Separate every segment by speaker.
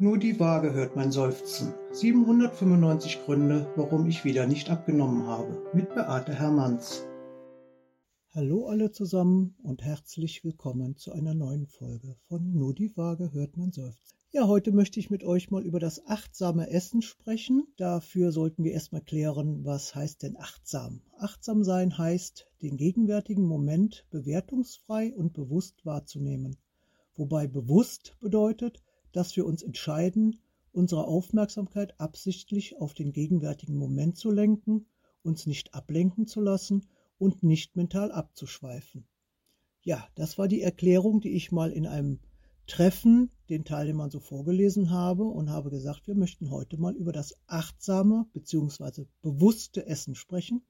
Speaker 1: Nur die Waage hört mein Seufzen. 795 Gründe, warum ich wieder nicht abgenommen habe. Mit Beate Hermanns. Hallo alle zusammen und herzlich willkommen zu einer neuen Folge von Nur die Waage hört mein Seufzen. Ja, heute möchte ich mit euch mal über das achtsame Essen sprechen. Dafür sollten wir erstmal klären, was heißt denn achtsam? Achtsam sein heißt, den gegenwärtigen Moment bewertungsfrei und bewusst wahrzunehmen. Wobei bewusst bedeutet, dass wir uns entscheiden, unsere Aufmerksamkeit absichtlich auf den gegenwärtigen Moment zu lenken, uns nicht ablenken zu lassen und nicht mental abzuschweifen. Ja, das war die Erklärung, die ich mal in einem Treffen den Teilnehmern so vorgelesen habe und habe gesagt, wir möchten heute mal über das achtsame bzw. bewusste Essen sprechen,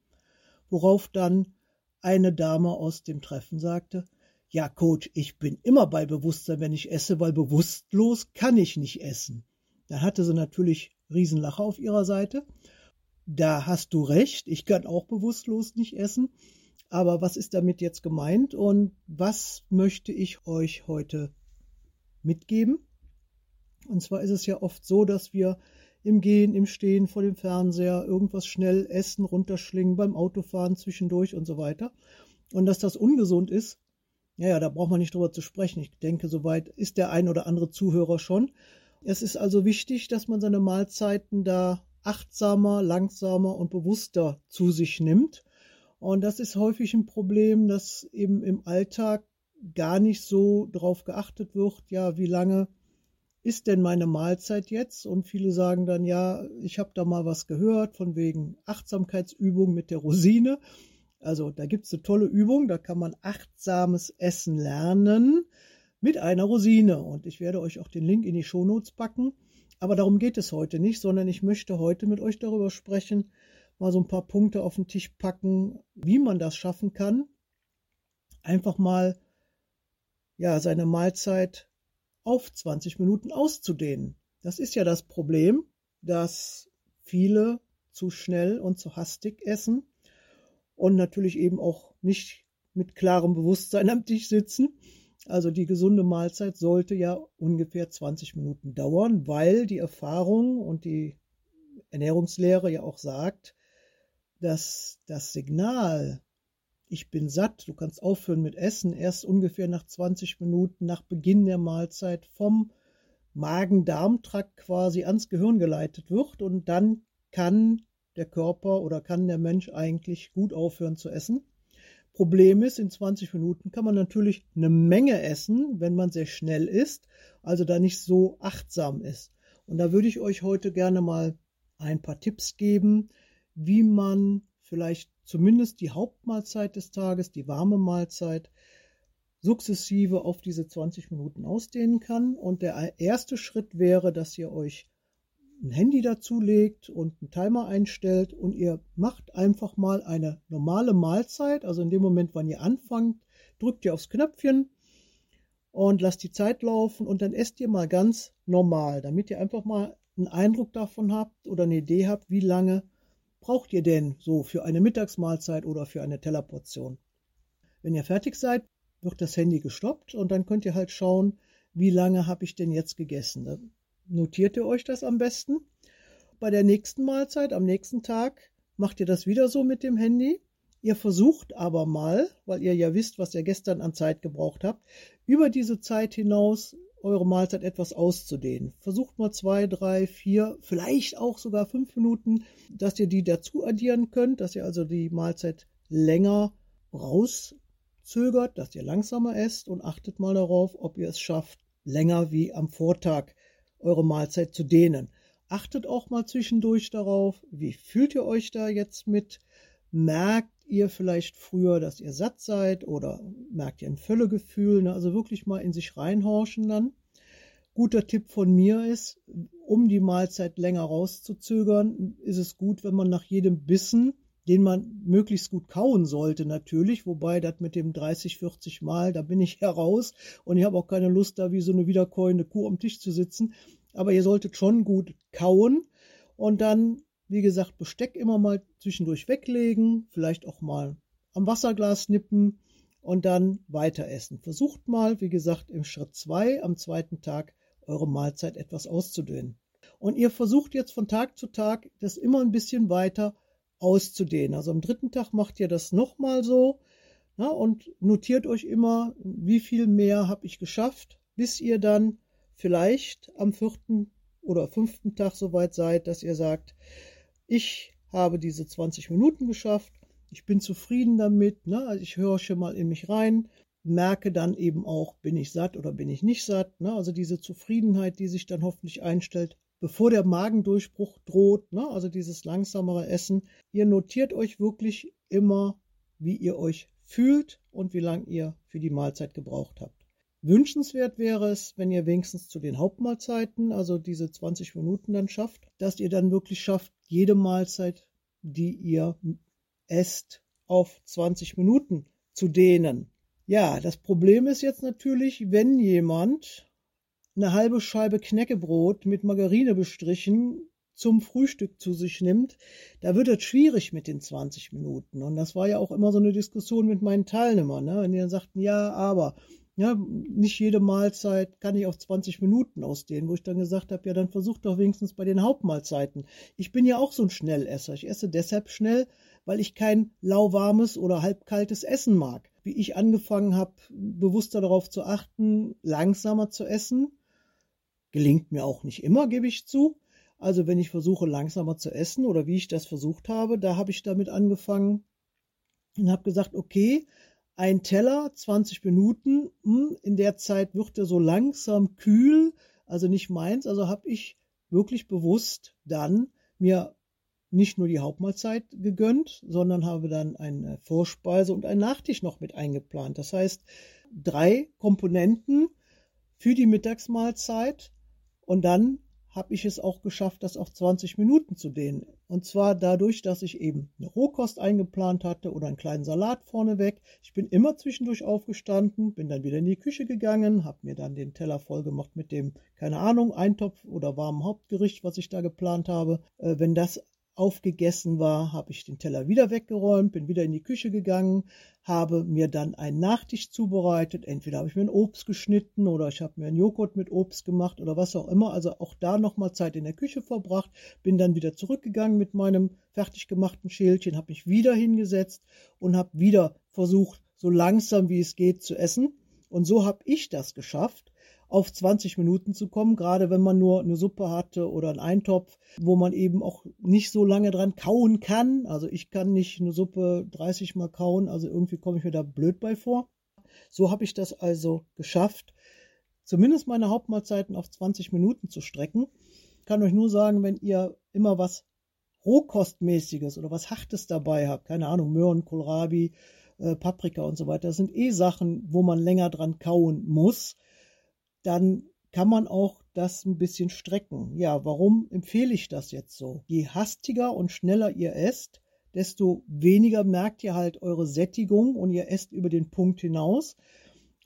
Speaker 1: worauf dann eine Dame aus dem Treffen sagte, ja, Coach, ich bin immer bei Bewusstsein, wenn ich esse, weil bewusstlos kann ich nicht essen. Da hatte sie natürlich Riesenlacher auf ihrer Seite. Da hast du recht, ich kann auch bewusstlos nicht essen. Aber was ist damit jetzt gemeint und was möchte ich euch heute mitgeben? Und zwar ist es ja oft so, dass wir im Gehen, im Stehen vor dem Fernseher irgendwas schnell essen, runterschlingen, beim Autofahren zwischendurch und so weiter. Und dass das ungesund ist, ja, ja, da braucht man nicht drüber zu sprechen. Ich denke, soweit ist der ein oder andere Zuhörer schon. Es ist also wichtig, dass man seine Mahlzeiten da achtsamer, langsamer und bewusster zu sich nimmt. Und das ist häufig ein Problem, dass eben im Alltag gar nicht so drauf geachtet wird, ja, wie lange ist denn meine Mahlzeit jetzt? Und viele sagen dann, ja, ich habe da mal was gehört von wegen Achtsamkeitsübung mit der Rosine. Also da gibt es eine tolle Übung, da kann man achtsames Essen lernen mit einer Rosine. Und ich werde euch auch den Link in die Shownotes packen. Aber darum geht es heute nicht, sondern ich möchte heute mit euch darüber sprechen, mal so ein paar Punkte auf den Tisch packen, wie man das schaffen kann. Einfach mal ja, seine Mahlzeit auf 20 Minuten auszudehnen. Das ist ja das Problem, dass viele zu schnell und zu hastig essen und natürlich eben auch nicht mit klarem Bewusstsein am Tisch sitzen. Also die gesunde Mahlzeit sollte ja ungefähr 20 Minuten dauern, weil die Erfahrung und die Ernährungslehre ja auch sagt, dass das Signal, ich bin satt, du kannst aufhören mit Essen, erst ungefähr nach 20 Minuten nach Beginn der Mahlzeit vom Magen-Darm-Trakt quasi ans Gehirn geleitet wird und dann kann der Körper oder kann der Mensch eigentlich gut aufhören zu essen. Problem ist, in 20 Minuten kann man natürlich eine Menge essen, wenn man sehr schnell isst, also da nicht so achtsam ist. Und da würde ich euch heute gerne mal ein paar Tipps geben, wie man vielleicht zumindest die Hauptmahlzeit des Tages, die warme Mahlzeit, sukzessive auf diese 20 Minuten ausdehnen kann. Und der erste Schritt wäre, dass ihr euch ein Handy dazulegt und einen Timer einstellt und ihr macht einfach mal eine normale Mahlzeit. Also in dem Moment, wann ihr anfangt, drückt ihr aufs Knöpfchen und lasst die Zeit laufen und dann esst ihr mal ganz normal, damit ihr einfach mal einen Eindruck davon habt oder eine Idee habt, wie lange braucht ihr denn so für eine Mittagsmahlzeit oder für eine Tellerportion. Wenn ihr fertig seid, wird das Handy gestoppt und dann könnt ihr halt schauen, wie lange habe ich denn jetzt gegessen notiert ihr euch das am besten. Bei der nächsten Mahlzeit, am nächsten Tag, macht ihr das wieder so mit dem Handy. Ihr versucht aber mal, weil ihr ja wisst, was ihr gestern an Zeit gebraucht habt, über diese Zeit hinaus eure Mahlzeit etwas auszudehnen. Versucht mal zwei, drei, vier, vielleicht auch sogar fünf Minuten, dass ihr die dazu addieren könnt, dass ihr also die Mahlzeit länger rauszögert, dass ihr langsamer esst und achtet mal darauf, ob ihr es schafft, länger wie am Vortag eure Mahlzeit zu dehnen. Achtet auch mal zwischendurch darauf, wie fühlt ihr euch da jetzt mit? Merkt ihr vielleicht früher, dass ihr satt seid oder merkt ihr ein Völlegefühl? Ne? Also wirklich mal in sich reinhorchen dann. Guter Tipp von mir ist, um die Mahlzeit länger rauszuzögern, ist es gut, wenn man nach jedem Bissen, den man möglichst gut kauen sollte natürlich, wobei das mit dem 30, 40 Mal, da bin ich heraus und ich habe auch keine Lust, da wie so eine wiederkäuende Kuh am Tisch zu sitzen aber ihr solltet schon gut kauen und dann, wie gesagt, Besteck immer mal zwischendurch weglegen, vielleicht auch mal am Wasserglas nippen und dann weiter essen. Versucht mal, wie gesagt, im Schritt 2 am zweiten Tag eure Mahlzeit etwas auszudehnen. Und ihr versucht jetzt von Tag zu Tag das immer ein bisschen weiter auszudehnen. Also am dritten Tag macht ihr das nochmal so ja, und notiert euch immer, wie viel mehr habe ich geschafft, bis ihr dann vielleicht am vierten oder fünften Tag soweit seid, dass ihr sagt, ich habe diese 20 Minuten geschafft, ich bin zufrieden damit, ne? also ich höre schon mal in mich rein, merke dann eben auch, bin ich satt oder bin ich nicht satt, ne? also diese Zufriedenheit, die sich dann hoffentlich einstellt, bevor der Magendurchbruch droht, ne? also dieses langsamere Essen. Ihr notiert euch wirklich immer, wie ihr euch fühlt und wie lange ihr für die Mahlzeit gebraucht habt. Wünschenswert wäre es, wenn ihr wenigstens zu den Hauptmahlzeiten, also diese 20 Minuten dann schafft, dass ihr dann wirklich schafft, jede Mahlzeit, die ihr esst, auf 20 Minuten zu dehnen. Ja, das Problem ist jetzt natürlich, wenn jemand eine halbe Scheibe Knäckebrot mit Margarine bestrichen zum Frühstück zu sich nimmt, da wird es schwierig mit den 20 Minuten. Und das war ja auch immer so eine Diskussion mit meinen Teilnehmern, ne? wenn die dann sagten, ja, aber ja, nicht jede Mahlzeit kann ich auf 20 Minuten ausdehnen, wo ich dann gesagt habe, ja, dann versucht doch wenigstens bei den Hauptmahlzeiten. Ich bin ja auch so ein Schnellesser. Ich esse deshalb schnell, weil ich kein lauwarmes oder halbkaltes Essen mag. Wie ich angefangen habe, bewusster darauf zu achten, langsamer zu essen, gelingt mir auch nicht immer, gebe ich zu. Also wenn ich versuche, langsamer zu essen oder wie ich das versucht habe, da habe ich damit angefangen und habe gesagt, okay, ein Teller, 20 Minuten, hm, in der Zeit wird er so langsam kühl, also nicht meins, also habe ich wirklich bewusst dann mir nicht nur die Hauptmahlzeit gegönnt, sondern habe dann eine Vorspeise und einen Nachtisch noch mit eingeplant. Das heißt, drei Komponenten für die Mittagsmahlzeit und dann habe ich es auch geschafft, das auf 20 Minuten zu dehnen. Und zwar dadurch, dass ich eben eine Rohkost eingeplant hatte oder einen kleinen Salat vorneweg. Ich bin immer zwischendurch aufgestanden, bin dann wieder in die Küche gegangen, habe mir dann den Teller voll gemacht mit dem, keine Ahnung, Eintopf oder warmen Hauptgericht, was ich da geplant habe. Äh, wenn das aufgegessen war, habe ich den Teller wieder weggeräumt, bin wieder in die Küche gegangen, habe mir dann einen Nachtisch zubereitet. Entweder habe ich mir ein Obst geschnitten oder ich habe mir einen Joghurt mit Obst gemacht oder was auch immer. Also auch da nochmal Zeit in der Küche verbracht, bin dann wieder zurückgegangen mit meinem fertig gemachten Schälchen, habe mich wieder hingesetzt und habe wieder versucht, so langsam wie es geht zu essen. Und so habe ich das geschafft, auf 20 Minuten zu kommen, gerade wenn man nur eine Suppe hatte oder einen Eintopf, wo man eben auch nicht so lange dran kauen kann. Also ich kann nicht eine Suppe 30 Mal kauen, also irgendwie komme ich mir da blöd bei vor. So habe ich das also geschafft, zumindest meine Hauptmahlzeiten auf 20 Minuten zu strecken. Ich kann euch nur sagen, wenn ihr immer was Rohkostmäßiges oder was Hartes dabei habt, keine Ahnung, Möhren, Kohlrabi, äh, Paprika und so weiter, das sind eh Sachen, wo man länger dran kauen muss dann kann man auch das ein bisschen strecken. Ja, warum empfehle ich das jetzt so? Je hastiger und schneller ihr esst, desto weniger merkt ihr halt eure Sättigung und ihr esst über den Punkt hinaus.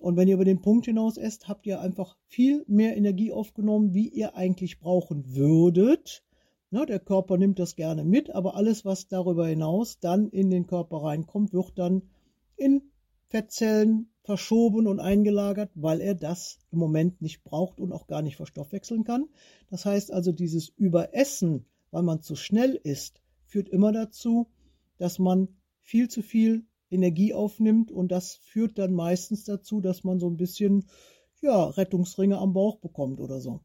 Speaker 1: Und wenn ihr über den Punkt hinaus esst, habt ihr einfach viel mehr Energie aufgenommen, wie ihr eigentlich brauchen würdet. Na, der Körper nimmt das gerne mit, aber alles, was darüber hinaus dann in den Körper reinkommt, wird dann in Fettzellen verschoben und eingelagert, weil er das im Moment nicht braucht und auch gar nicht verstoffwechseln kann. Das heißt also, dieses Überessen, weil man zu schnell isst, führt immer dazu, dass man viel zu viel Energie aufnimmt und das führt dann meistens dazu, dass man so ein bisschen ja, Rettungsringe am Bauch bekommt oder so.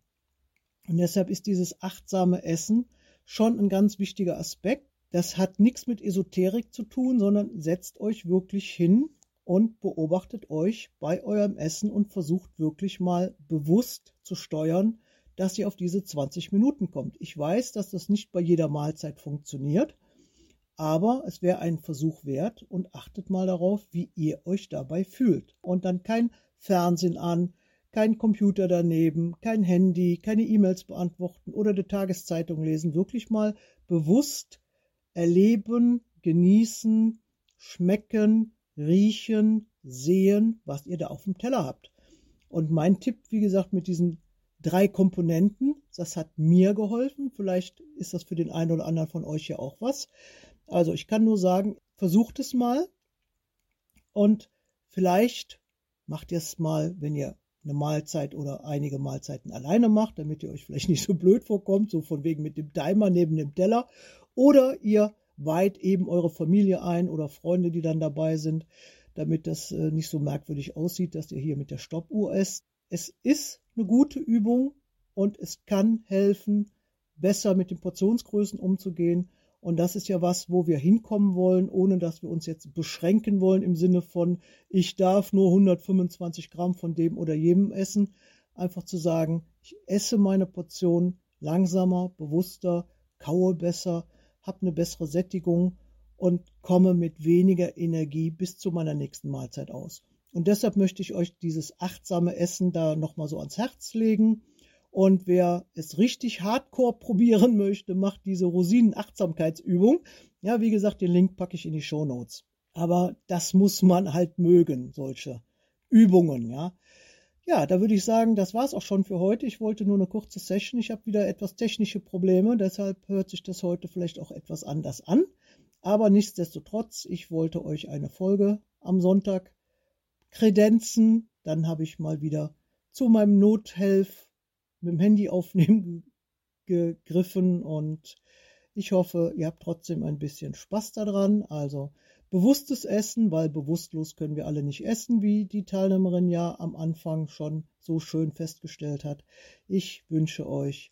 Speaker 1: Und deshalb ist dieses achtsame Essen schon ein ganz wichtiger Aspekt. Das hat nichts mit Esoterik zu tun, sondern setzt euch wirklich hin und beobachtet euch bei eurem Essen und versucht wirklich mal bewusst zu steuern, dass ihr auf diese 20 Minuten kommt. Ich weiß, dass das nicht bei jeder Mahlzeit funktioniert, aber es wäre ein Versuch wert und achtet mal darauf, wie ihr euch dabei fühlt. Und dann kein Fernsehen an, kein Computer daneben, kein Handy, keine E-Mails beantworten oder die Tageszeitung lesen. Wirklich mal bewusst erleben, genießen, schmecken, riechen, sehen, was ihr da auf dem Teller habt. Und mein Tipp, wie gesagt, mit diesen drei Komponenten, das hat mir geholfen. Vielleicht ist das für den einen oder anderen von euch ja auch was. Also ich kann nur sagen, versucht es mal und vielleicht macht ihr es mal, wenn ihr eine Mahlzeit oder einige Mahlzeiten alleine macht, damit ihr euch vielleicht nicht so blöd vorkommt, so von wegen mit dem Timer neben dem Teller. Oder ihr weiht eben eure Familie ein oder Freunde, die dann dabei sind, damit das äh, nicht so merkwürdig aussieht, dass ihr hier mit der Stoppuhr esst. Es ist eine gute Übung und es kann helfen, besser mit den Portionsgrößen umzugehen. Und das ist ja was, wo wir hinkommen wollen, ohne dass wir uns jetzt beschränken wollen im Sinne von, ich darf nur 125 Gramm von dem oder jedem essen. Einfach zu sagen, ich esse meine Portion langsamer, bewusster, kaue besser, habe eine bessere Sättigung und komme mit weniger Energie bis zu meiner nächsten Mahlzeit aus. Und deshalb möchte ich euch dieses achtsame Essen da nochmal so ans Herz legen. Und wer es richtig hardcore probieren möchte, macht diese Rosinen-Achtsamkeitsübung. Ja, wie gesagt, den Link packe ich in die Show Notes. Aber das muss man halt mögen, solche Übungen, ja. Ja, da würde ich sagen, das war's auch schon für heute. Ich wollte nur eine kurze Session. Ich habe wieder etwas technische Probleme, deshalb hört sich das heute vielleicht auch etwas anders an. Aber nichtsdestotrotz, ich wollte euch eine Folge am Sonntag kredenzen. Dann habe ich mal wieder zu meinem Nothelf mit dem Handy aufnehmen gegriffen und ich hoffe, ihr habt trotzdem ein bisschen Spaß daran. Also bewusstes Essen, weil bewusstlos können wir alle nicht essen, wie die Teilnehmerin ja am Anfang schon so schön festgestellt hat. Ich wünsche euch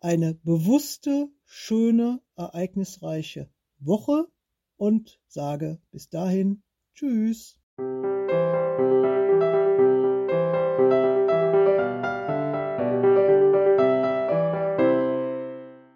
Speaker 1: eine bewusste, schöne, ereignisreiche Woche und sage bis dahin Tschüss.